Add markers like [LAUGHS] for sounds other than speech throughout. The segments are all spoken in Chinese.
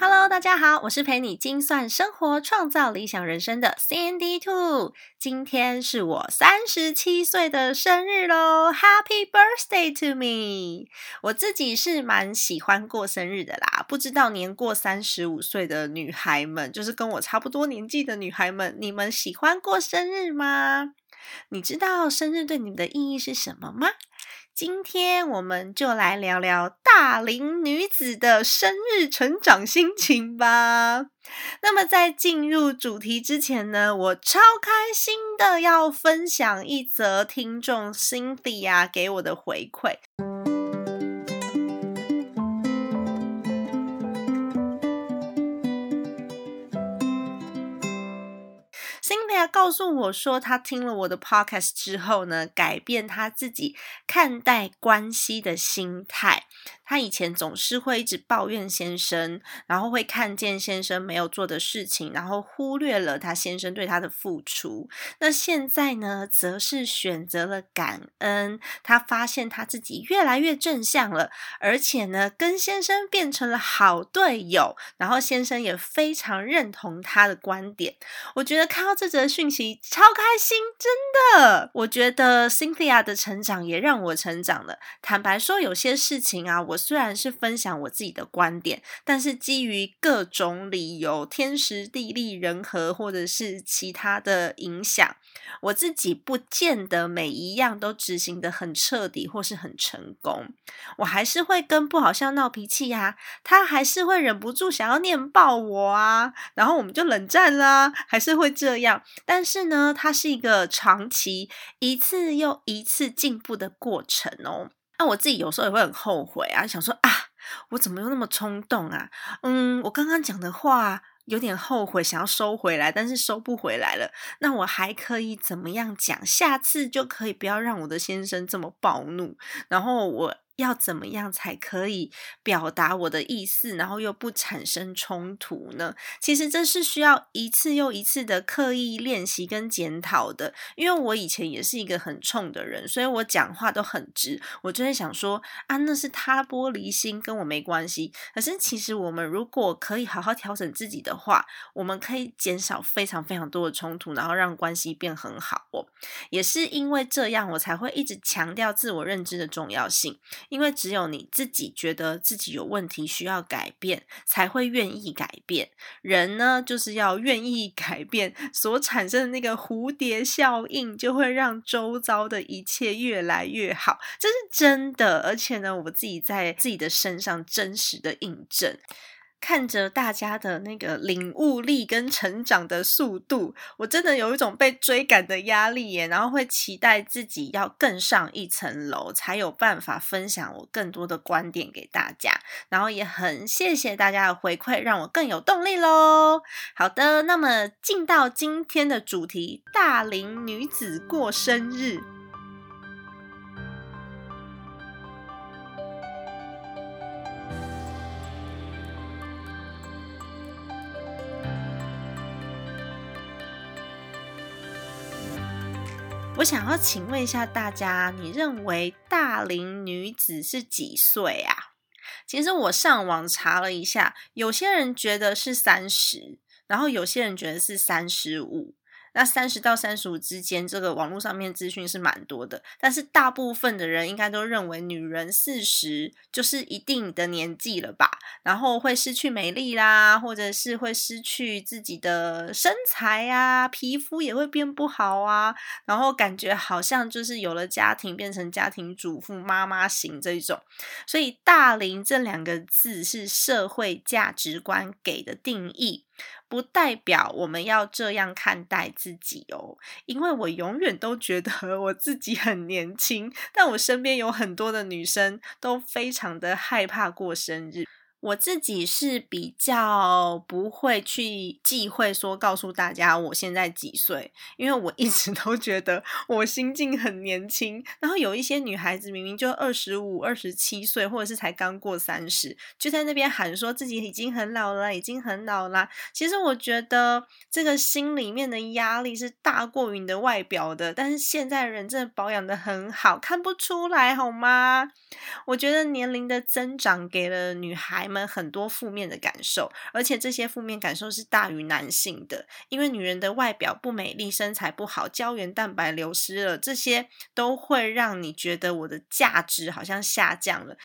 Hello，大家好，我是陪你精算生活、创造理想人生的 Sandy Two。今天是我三十七岁的生日喽，Happy birthday to me！我自己是蛮喜欢过生日的啦，不知道年过三十五岁的女孩们，就是跟我差不多年纪的女孩们，你们喜欢过生日吗？你知道生日对你们的意义是什么吗？今天我们就来聊聊大龄女子的生日成长心情吧。那么在进入主题之前呢，我超开心的要分享一则听众 Cindy 啊给我的回馈。告诉我说，他听了我的 podcast 之后呢，改变他自己看待关系的心态。她以前总是会一直抱怨先生，然后会看见先生没有做的事情，然后忽略了他先生对她的付出。那现在呢，则是选择了感恩。她发现她自己越来越正向了，而且呢，跟先生变成了好队友。然后先生也非常认同她的观点。我觉得看到这则讯息超开心，真的。我觉得 Cynthia 的成长也让我成长了。坦白说，有些事情啊，我。虽然是分享我自己的观点，但是基于各种理由，天时地利人和，或者是其他的影响，我自己不见得每一样都执行的很彻底或是很成功。我还是会跟不好笑闹脾气呀，他还是会忍不住想要念爆我啊，然后我们就冷战啦，还是会这样。但是呢，它是一个长期一次又一次进步的过程哦。那我自己有时候也会很后悔啊，想说啊，我怎么又那么冲动啊？嗯，我刚刚讲的话有点后悔，想要收回来，但是收不回来了。那我还可以怎么样讲？下次就可以不要让我的先生这么暴怒，然后我。要怎么样才可以表达我的意思，然后又不产生冲突呢？其实这是需要一次又一次的刻意练习跟检讨的。因为我以前也是一个很冲的人，所以我讲话都很直。我就会想说啊，那是他玻璃心，跟我没关系。可是其实我们如果可以好好调整自己的话，我们可以减少非常非常多的冲突，然后让关系变很好哦。也是因为这样，我才会一直强调自我认知的重要性。因为只有你自己觉得自己有问题需要改变，才会愿意改变。人呢，就是要愿意改变，所产生的那个蝴蝶效应，就会让周遭的一切越来越好。这是真的，而且呢，我自己在自己的身上真实的印证。看着大家的那个领悟力跟成长的速度，我真的有一种被追赶的压力耶。然后会期待自己要更上一层楼，才有办法分享我更多的观点给大家。然后也很谢谢大家的回馈，让我更有动力喽。好的，那么进到今天的主题：大龄女子过生日。我想要请问一下大家，你认为大龄女子是几岁啊？其实我上网查了一下，有些人觉得是三十，然后有些人觉得是三十五。那三十到三十五之间，这个网络上面资讯是蛮多的，但是大部分的人应该都认为女人四十就是一定的年纪了吧？然后会失去美丽啦，或者是会失去自己的身材啊，皮肤也会变不好啊，然后感觉好像就是有了家庭变成家庭主妇妈妈型这一种。所以“大龄”这两个字是社会价值观给的定义。不代表我们要这样看待自己哦，因为我永远都觉得我自己很年轻，但我身边有很多的女生都非常的害怕过生日。我自己是比较不会去忌讳说告诉大家我现在几岁，因为我一直都觉得我心境很年轻。然后有一些女孩子明明就二十五、二十七岁，或者是才刚过三十，就在那边喊说自己已经很老了，已经很老了。其实我觉得这个心里面的压力是大过于你的外表的。但是现在人真的保养的很好，看不出来好吗？我觉得年龄的增长给了女孩。们很多负面的感受，而且这些负面感受是大于男性的，因为女人的外表不美丽、身材不好、胶原蛋白流失了，这些都会让你觉得我的价值好像下降了。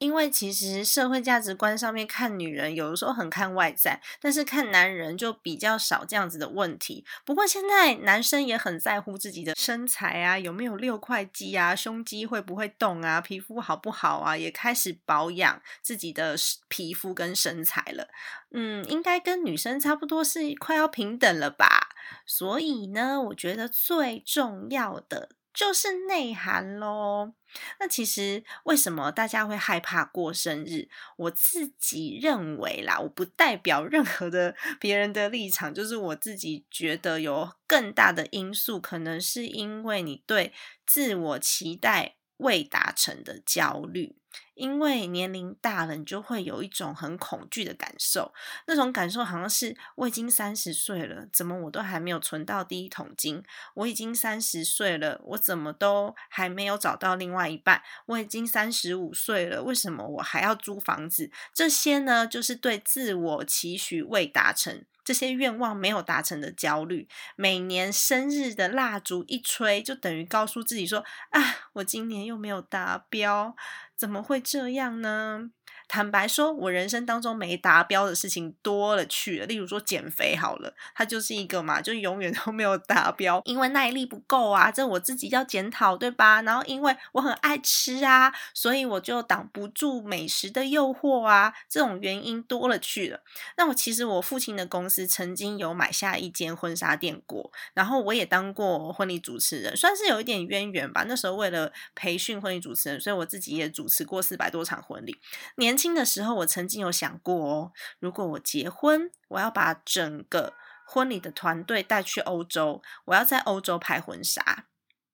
因为其实社会价值观上面看女人，有的时候很看外在，但是看男人就比较少这样子的问题。不过现在男生也很在乎自己的身材啊，有没有六块肌啊，胸肌会不会动啊，皮肤好不好啊，也开始保养自己的皮肤跟身材了。嗯，应该跟女生差不多，是快要平等了吧？所以呢，我觉得最重要的。就是内涵喽。那其实为什么大家会害怕过生日？我自己认为啦，我不代表任何的别人的立场，就是我自己觉得有更大的因素，可能是因为你对自我期待未达成的焦虑。因为年龄大了，你就会有一种很恐惧的感受。那种感受好像是我已经三十岁了，怎么我都还没有存到第一桶金？我已经三十岁了，我怎么都还没有找到另外一半？我已经三十五岁了，为什么我还要租房子？这些呢，就是对自我期许未达成。这些愿望没有达成的焦虑，每年生日的蜡烛一吹，就等于告诉自己说：“啊，我今年又没有达标，怎么会这样呢？”坦白说，我人生当中没达标的事情多了去了。例如说减肥好了，它就是一个嘛，就永远 [LAUGHS] 都没有达标，因为耐力不够啊，这我自己要检讨，对吧？然后因为我很爱吃啊，所以我就挡不住美食的诱惑啊，这种原因多了去了。那我其实我父亲的公司曾经有买下一间婚纱店过，然后我也当过婚礼主持人，算是有一点渊源吧。那时候为了培训婚礼主持人，所以我自己也主持过四百多场婚礼。年轻的时候，我曾经有想过哦，如果我结婚，我要把整个婚礼的团队带去欧洲，我要在欧洲拍婚纱。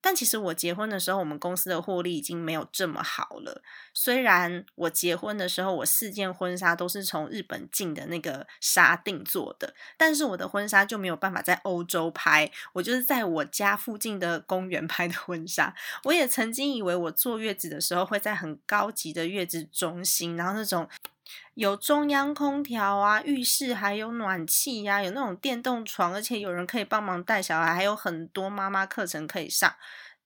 但其实我结婚的时候，我们公司的获利已经没有这么好了。虽然我结婚的时候，我四件婚纱都是从日本进的那个纱定做的，但是我的婚纱就没有办法在欧洲拍，我就是在我家附近的公园拍的婚纱。我也曾经以为我坐月子的时候会在很高级的月子中心，然后那种有中央空调啊，浴室还有暖气呀，有那种电动床，而且有人可以帮忙带小孩，还有很多妈妈课程可以上。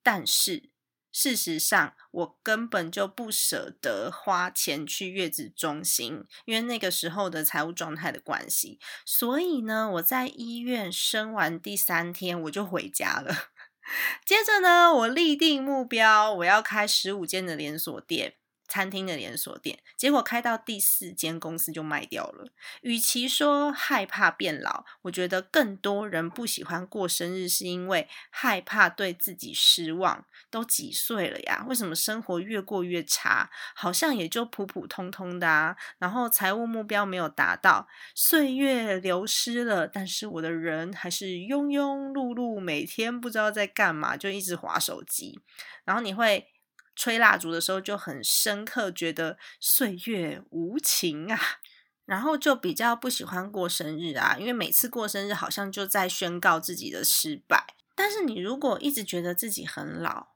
但是事实上，我根本就不舍得花钱去月子中心，因为那个时候的财务状态的关系。所以呢，我在医院生完第三天，我就回家了。[LAUGHS] 接着呢，我立定目标，我要开十五间的连锁店。餐厅的连锁店，结果开到第四间公司就卖掉了。与其说害怕变老，我觉得更多人不喜欢过生日，是因为害怕对自己失望。都几岁了呀？为什么生活越过越差？好像也就普普通通的啊。然后财务目标没有达到，岁月流失了，但是我的人还是庸庸碌碌，每天不知道在干嘛，就一直划手机。然后你会。吹蜡烛的时候就很深刻，觉得岁月无情啊，然后就比较不喜欢过生日啊，因为每次过生日好像就在宣告自己的失败。但是你如果一直觉得自己很老，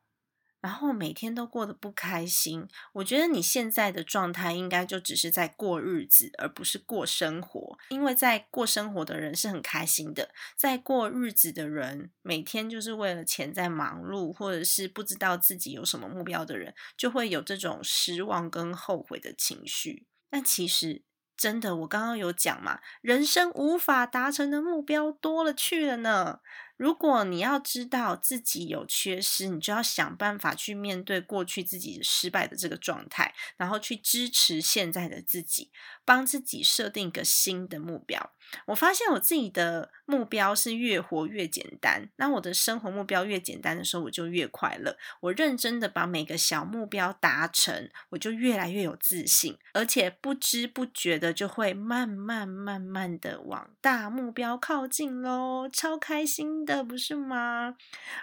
然后每天都过得不开心，我觉得你现在的状态应该就只是在过日子，而不是过生活。因为在过生活的人是很开心的，在过日子的人每天就是为了钱在忙碌，或者是不知道自己有什么目标的人，就会有这种失望跟后悔的情绪。但其实真的，我刚刚有讲嘛，人生无法达成的目标多了去了呢。如果你要知道自己有缺失，你就要想办法去面对过去自己失败的这个状态，然后去支持现在的自己，帮自己设定一个新的目标。我发现我自己的目标是越活越简单，那我的生活目标越简单的时候，我就越快乐。我认真的把每个小目标达成，我就越来越有自信，而且不知不觉的就会慢慢慢慢的往大目标靠近喽，超开心的，不是吗？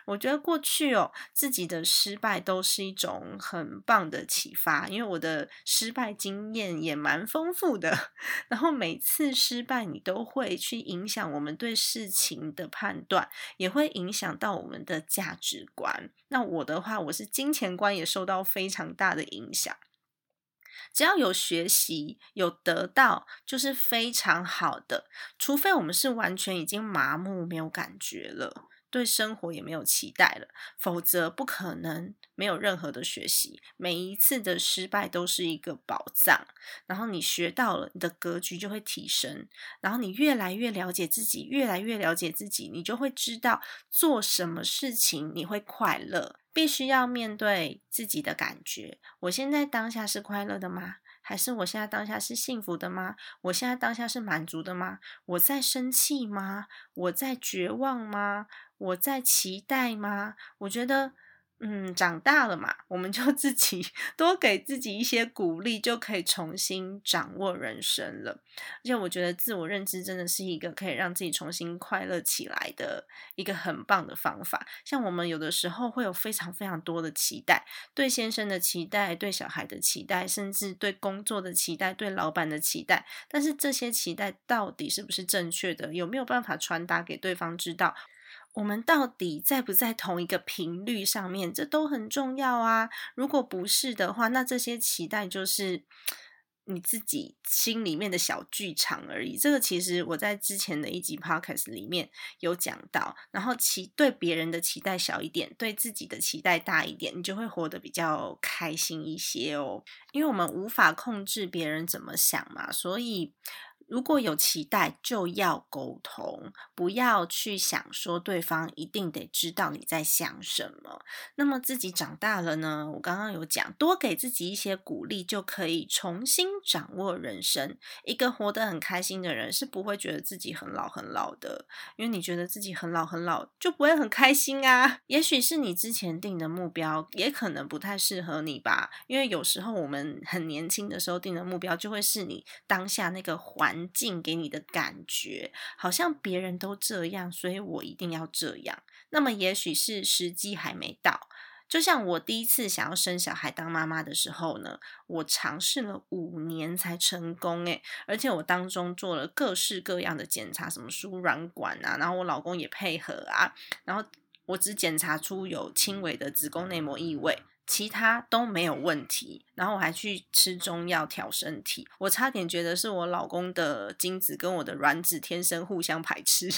我觉得过去哦，自己的失败都是一种很棒的启发，因为我的失败经验也蛮丰富的，[LAUGHS] 然后每次失败你都。会去影响我们对事情的判断，也会影响到我们的价值观。那我的话，我是金钱观也受到非常大的影响。只要有学习，有得到，就是非常好的。除非我们是完全已经麻木，没有感觉了。对生活也没有期待了，否则不可能没有任何的学习。每一次的失败都是一个宝藏，然后你学到了，你的格局就会提升，然后你越来越了解自己，越来越了解自己，你就会知道做什么事情你会快乐。必须要面对自己的感觉，我现在当下是快乐的吗？还是我现在当下是幸福的吗？我现在当下是满足的吗？我在生气吗？我在绝望吗？我在期待吗？我觉得。嗯，长大了嘛，我们就自己多给自己一些鼓励，就可以重新掌握人生了。而且我觉得自我认知真的是一个可以让自己重新快乐起来的一个很棒的方法。像我们有的时候会有非常非常多的期待，对先生的期待，对小孩的期待，甚至对工作的期待，对老板的期待。但是这些期待到底是不是正确的？有没有办法传达给对方知道？我们到底在不在同一个频率上面？这都很重要啊！如果不是的话，那这些期待就是你自己心里面的小剧场而已。这个其实我在之前的一集 podcast 里面有讲到。然后期对别人的期待小一点，对自己的期待大一点，你就会活得比较开心一些哦。因为我们无法控制别人怎么想嘛，所以。如果有期待，就要沟通，不要去想说对方一定得知道你在想什么。那么自己长大了呢？我刚刚有讲，多给自己一些鼓励，就可以重新掌握人生。一个活得很开心的人，是不会觉得自己很老很老的，因为你觉得自己很老很老，就不会很开心啊。也许是你之前定的目标，也可能不太适合你吧。因为有时候我们很年轻的时候定的目标，就会是你当下那个环境给你的感觉，好像别人都这样，所以我一定要这样。那么，也许是时机还没到。就像我第一次想要生小孩当妈妈的时候呢，我尝试了五年才成功诶，而且我当中做了各式各样的检查，什么输卵管啊，然后我老公也配合啊，然后我只检查出有轻微的子宫内膜异位。其他都没有问题，然后我还去吃中药调身体。我差点觉得是我老公的精子跟我的卵子天生互相排斥。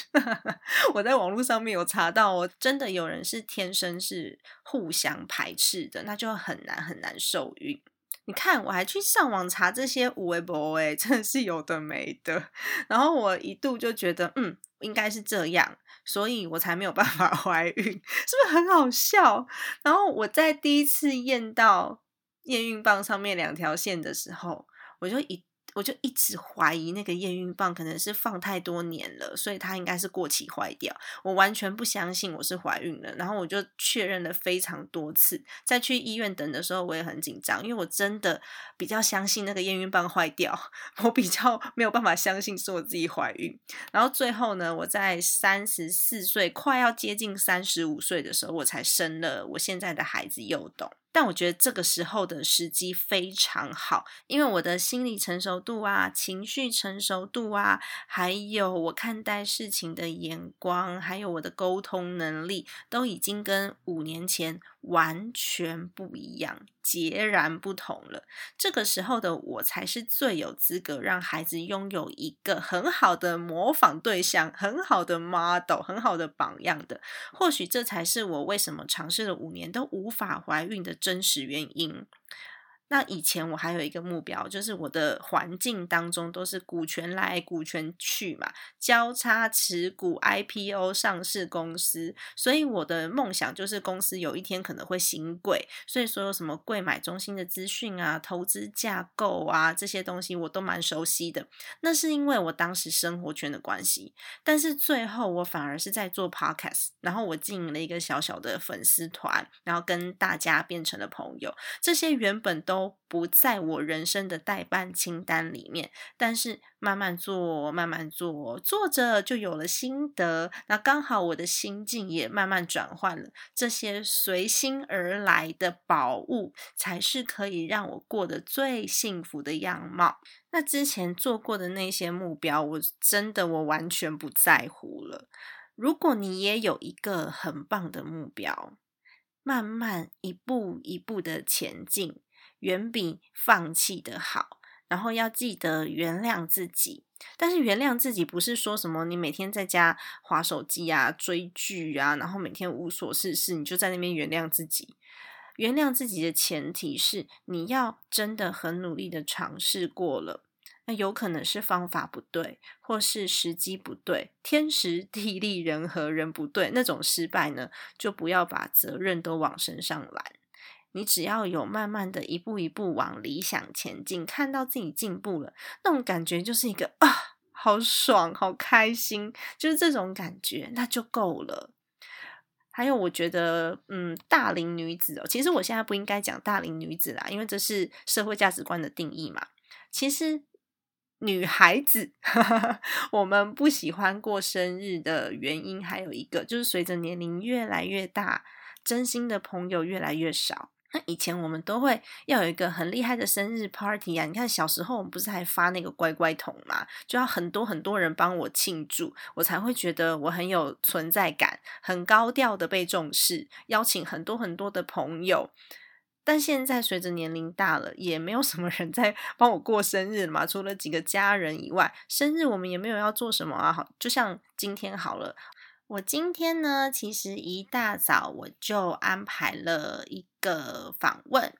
[LAUGHS] 我在网络上面有查到，哦，真的有人是天生是互相排斥的，那就很难很难受孕。你看，我还去上网查这些五维博，哎，真的是有的没的。[LAUGHS] 然后我一度就觉得，嗯，应该是这样。所以我才没有办法 [LAUGHS] 怀孕，是不是很好笑？然后我在第一次验到验孕棒上面两条线的时候，我就一。我就一直怀疑那个验孕棒可能是放太多年了，所以它应该是过期坏掉。我完全不相信我是怀孕了，然后我就确认了非常多次。在去医院等的时候，我也很紧张，因为我真的比较相信那个验孕棒坏掉，[LAUGHS] 我比较没有办法相信是我自己怀孕。然后最后呢，我在三十四岁快要接近三十五岁的时候，我才生了我现在的孩子幼董。但我觉得这个时候的时机非常好，因为我的心理成熟度啊、情绪成熟度啊，还有我看待事情的眼光，还有我的沟通能力，都已经跟五年前。完全不一样，截然不同了。这个时候的我才是最有资格让孩子拥有一个很好的模仿对象、很好的 model、很好的榜样的。或许这才是我为什么尝试了五年都无法怀孕的真实原因。那以前我还有一个目标，就是我的环境当中都是股权来股权去嘛，交叉持股、IPO 上市公司，所以我的梦想就是公司有一天可能会新贵，所以所有什么贵买中心的资讯啊、投资架构啊这些东西我都蛮熟悉的。那是因为我当时生活圈的关系，但是最后我反而是在做 Podcast，然后我经营了一个小小的粉丝团，然后跟大家变成了朋友，这些原本都。不在我人生的代办清单里面，但是慢慢做，慢慢做，做着就有了心得。那刚好我的心境也慢慢转换了，这些随心而来的宝物，才是可以让我过得最幸福的样貌。那之前做过的那些目标，我真的我完全不在乎了。如果你也有一个很棒的目标，慢慢一步一步的前进。远比放弃的好，然后要记得原谅自己。但是原谅自己不是说什么你每天在家划手机啊、追剧啊，然后每天无所事事，你就在那边原谅自己。原谅自己的前提是你要真的很努力的尝试过了，那有可能是方法不对，或是时机不对，天时地利人和人不对，那种失败呢，就不要把责任都往身上揽。你只要有慢慢的一步一步往理想前进，看到自己进步了，那种感觉就是一个啊，好爽，好开心，就是这种感觉，那就够了。还有，我觉得，嗯，大龄女子哦，其实我现在不应该讲大龄女子啦，因为这是社会价值观的定义嘛。其实，女孩子 [LAUGHS] 我们不喜欢过生日的原因，还有一个就是随着年龄越来越大，真心的朋友越来越少。那以前我们都会要有一个很厉害的生日 party 啊！你看小时候我们不是还发那个乖乖桶嘛，就要很多很多人帮我庆祝，我才会觉得我很有存在感，很高调的被重视，邀请很多很多的朋友。但现在随着年龄大了，也没有什么人在帮我过生日嘛，除了几个家人以外，生日我们也没有要做什么啊。好，就像今天好了。我今天呢，其实一大早我就安排了一个访问，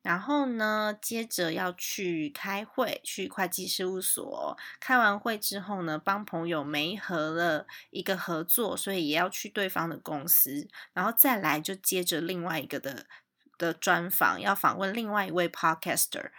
然后呢，接着要去开会，去会计事务所。开完会之后呢，帮朋友媒合了一个合作，所以也要去对方的公司，然后再来就接着另外一个的的专访，要访问另外一位 podcaster。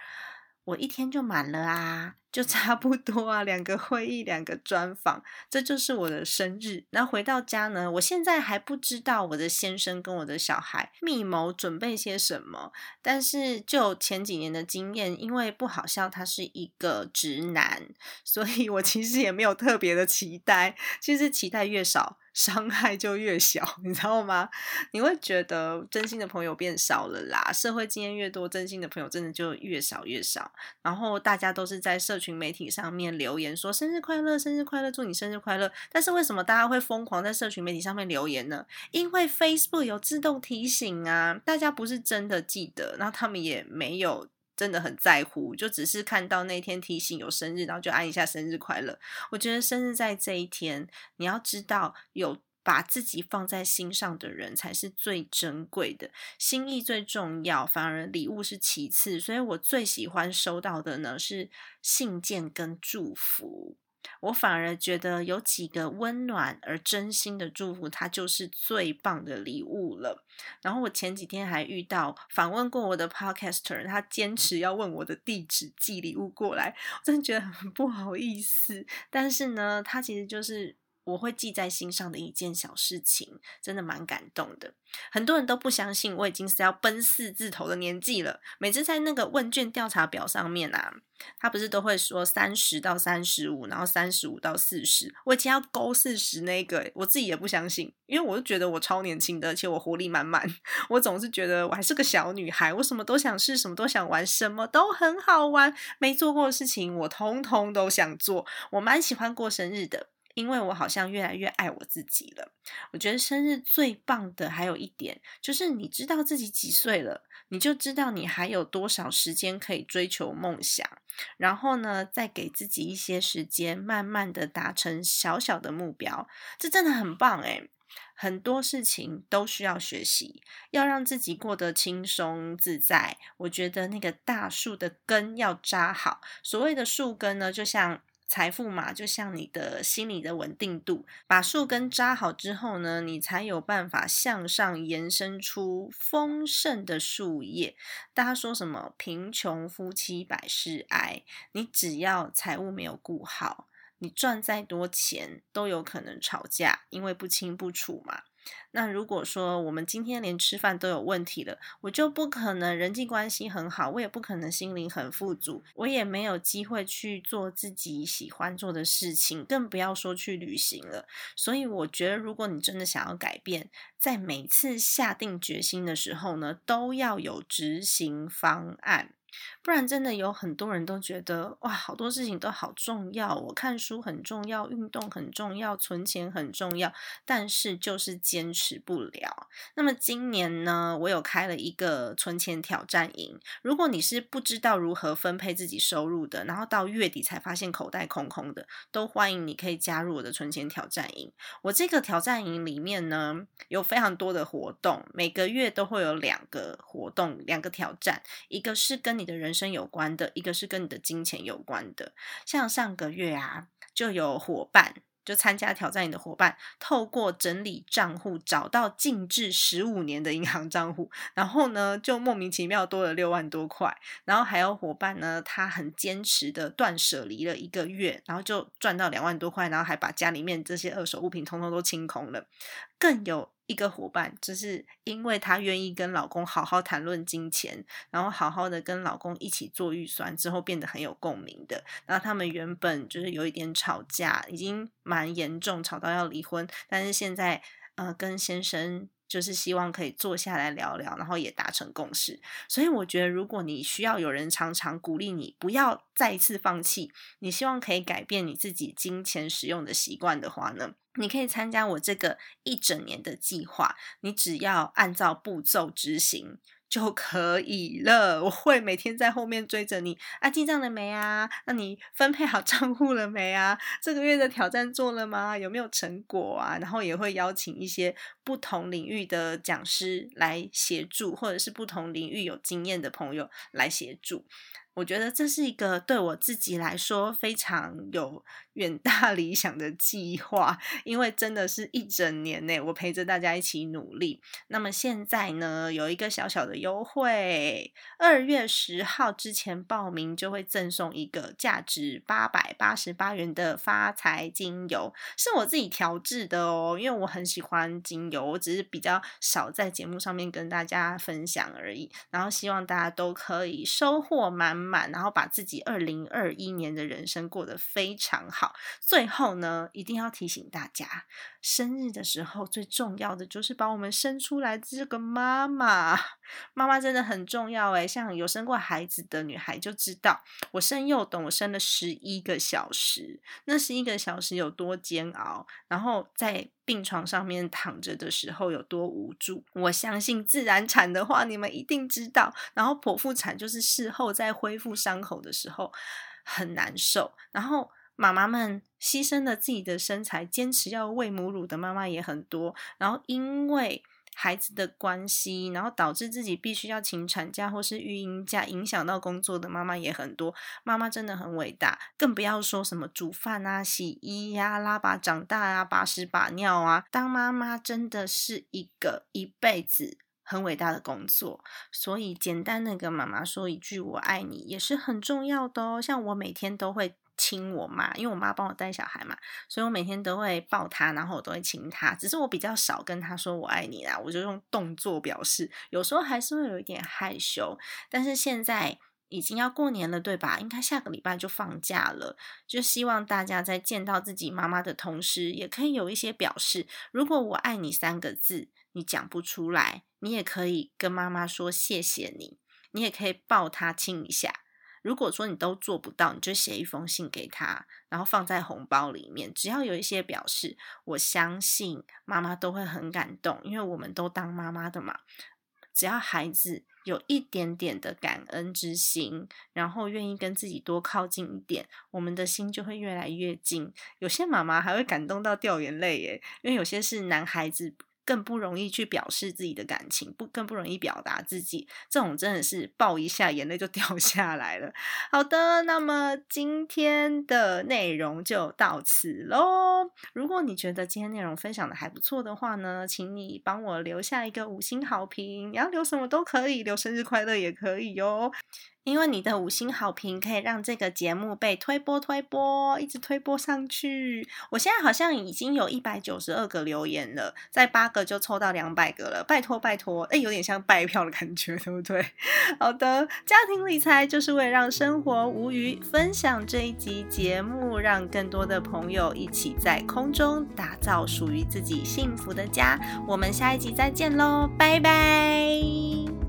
我一天就满了啊，就差不多啊，两个会议，两个专访，这就是我的生日。那回到家呢，我现在还不知道我的先生跟我的小孩密谋准备些什么。但是就前几年的经验，因为不好笑，他是一个直男，所以我其实也没有特别的期待。其实期待越少。伤害就越小，你知道吗？[LAUGHS] 你会觉得真心的朋友变少了啦，社会经验越多，真心的朋友真的就越少越少。然后大家都是在社群媒体上面留言说生日快乐，生日快乐，祝你生日快乐。但是为什么大家会疯狂在社群媒体上面留言呢？因为 Facebook 有自动提醒啊，大家不是真的记得，然后他们也没有。真的很在乎，就只是看到那天提醒有生日，然后就按一下生日快乐。我觉得生日在这一天，你要知道有把自己放在心上的人才是最珍贵的，心意最重要，反而礼物是其次。所以我最喜欢收到的呢是信件跟祝福。我反而觉得有几个温暖而真心的祝福，它就是最棒的礼物了。然后我前几天还遇到访问过我的 podcaster，他坚持要问我的地址寄礼物过来，我真的觉得很不好意思。但是呢，他其实就是。我会记在心上的一件小事情，真的蛮感动的。很多人都不相信我已经是要奔四字头的年纪了。每次在那个问卷调查表上面啊，他不是都会说三十到三十五，然后三十五到四十，我已经要勾四十那个，我自己也不相信，因为我就觉得我超年轻的，而且我活力满满。[LAUGHS] 我总是觉得我还是个小女孩，我什么都想试，什么都想玩，什么都很好玩。没做过的事情，我通通都想做。我蛮喜欢过生日的。因为我好像越来越爱我自己了。我觉得生日最棒的还有一点，就是你知道自己几岁了，你就知道你还有多少时间可以追求梦想，然后呢，再给自己一些时间，慢慢的达成小小的目标。这真的很棒诶很多事情都需要学习，要让自己过得轻松自在。我觉得那个大树的根要扎好。所谓的树根呢，就像财富嘛，就像你的心理的稳定度。把树根扎好之后呢，你才有办法向上延伸出丰盛的树叶。大家说什么贫穷夫妻百事哀？你只要财务没有顾好。你赚再多钱都有可能吵架，因为不清不楚嘛。那如果说我们今天连吃饭都有问题了，我就不可能人际关系很好，我也不可能心灵很富足，我也没有机会去做自己喜欢做的事情，更不要说去旅行了。所以我觉得，如果你真的想要改变，在每次下定决心的时候呢，都要有执行方案。不然真的有很多人都觉得哇，好多事情都好重要，我看书很重要，运动很重要，存钱很重要，但是就是坚持不了。那么今年呢，我有开了一个存钱挑战营。如果你是不知道如何分配自己收入的，然后到月底才发现口袋空空的，都欢迎你可以加入我的存钱挑战营。我这个挑战营里面呢，有非常多的活动，每个月都会有两个活动，两个挑战，一个是跟你的人生有关的，一个是跟你的金钱有关的。像上个月啊，就有伙伴就参加挑战你的伙伴，透过整理账户找到静置十五年的银行账户，然后呢就莫名其妙多了六万多块。然后还有伙伴呢，他很坚持的断舍离了一个月，然后就赚到两万多块，然后还把家里面这些二手物品通通都清空了。更有。一个伙伴，就是因为她愿意跟老公好好谈论金钱，然后好好的跟老公一起做预算，之后变得很有共鸣的。然后他们原本就是有一点吵架，已经蛮严重，吵到要离婚，但是现在呃跟先生。就是希望可以坐下来聊聊，然后也达成共识。所以我觉得，如果你需要有人常常鼓励你，不要再一次放弃，你希望可以改变你自己金钱使用的习惯的话呢，你可以参加我这个一整年的计划。你只要按照步骤执行。就可以了。我会每天在后面追着你啊，记账了没啊？那你分配好账户了没啊？这个月的挑战做了吗？有没有成果啊？然后也会邀请一些不同领域的讲师来协助，或者是不同领域有经验的朋友来协助。我觉得这是一个对我自己来说非常有远大理想的计划，因为真的是一整年内我陪着大家一起努力。那么现在呢，有一个小小的优惠，二月十号之前报名就会赠送一个价值八百八十八元的发财精油，是我自己调制的哦，因为我很喜欢精油，我只是比较少在节目上面跟大家分享而已。然后希望大家都可以收获满。满，然后把自己二零二一年的人生过得非常好。最后呢，一定要提醒大家，生日的时候最重要的就是把我们生出来这个妈妈。妈妈真的很重要诶像有生过孩子的女孩就知道，我生幼懂，我生了十一个小时，那十一个小时有多煎熬，然后在病床上面躺着的时候有多无助。我相信自然产的话，你们一定知道。然后剖腹产就是事后在恢复伤口的时候很难受。然后妈妈们牺牲了自己的身材，坚持要喂母乳的妈妈也很多。然后因为孩子的关系，然后导致自己必须要请产假或是育婴假，影响到工作的妈妈也很多。妈妈真的很伟大，更不要说什么煮饭啊、洗衣呀、拉粑长大啊、把屎把尿啊。当妈妈真的是一个一辈子很伟大的工作，所以简单的跟妈妈说一句“我爱你”也是很重要的哦。像我每天都会。亲我妈，因为我妈帮我带小孩嘛，所以我每天都会抱她，然后我都会亲她。只是我比较少跟她说我爱你啦，我就用动作表示。有时候还是会有一点害羞，但是现在已经要过年了，对吧？应该下个礼拜就放假了，就希望大家在见到自己妈妈的同时，也可以有一些表示。如果我爱你三个字你讲不出来，你也可以跟妈妈说谢谢你，你也可以抱她亲一下。如果说你都做不到，你就写一封信给他，然后放在红包里面。只要有一些表示，我相信妈妈都会很感动，因为我们都当妈妈的嘛。只要孩子有一点点的感恩之心，然后愿意跟自己多靠近一点，我们的心就会越来越近。有些妈妈还会感动到掉眼泪耶，因为有些是男孩子。更不容易去表示自己的感情，不更不容易表达自己。这种真的是抱一下眼泪就掉下来了。好的，那么今天的内容就到此喽。如果你觉得今天内容分享的还不错的话呢，请你帮我留下一个五星好评，你要留什么都可以，留生日快乐也可以哟。因为你的五星好评可以让这个节目被推播推播，一直推播上去。我现在好像已经有一百九十二个留言了，在八个就凑到两百个了。拜托拜托，哎，有点像拜票的感觉，[LAUGHS] 对不对？好的，家庭理财就是为了让生活无虞。分享这一集节目，让更多的朋友一起在空中打造属于自己幸福的家。我们下一集再见喽，拜拜。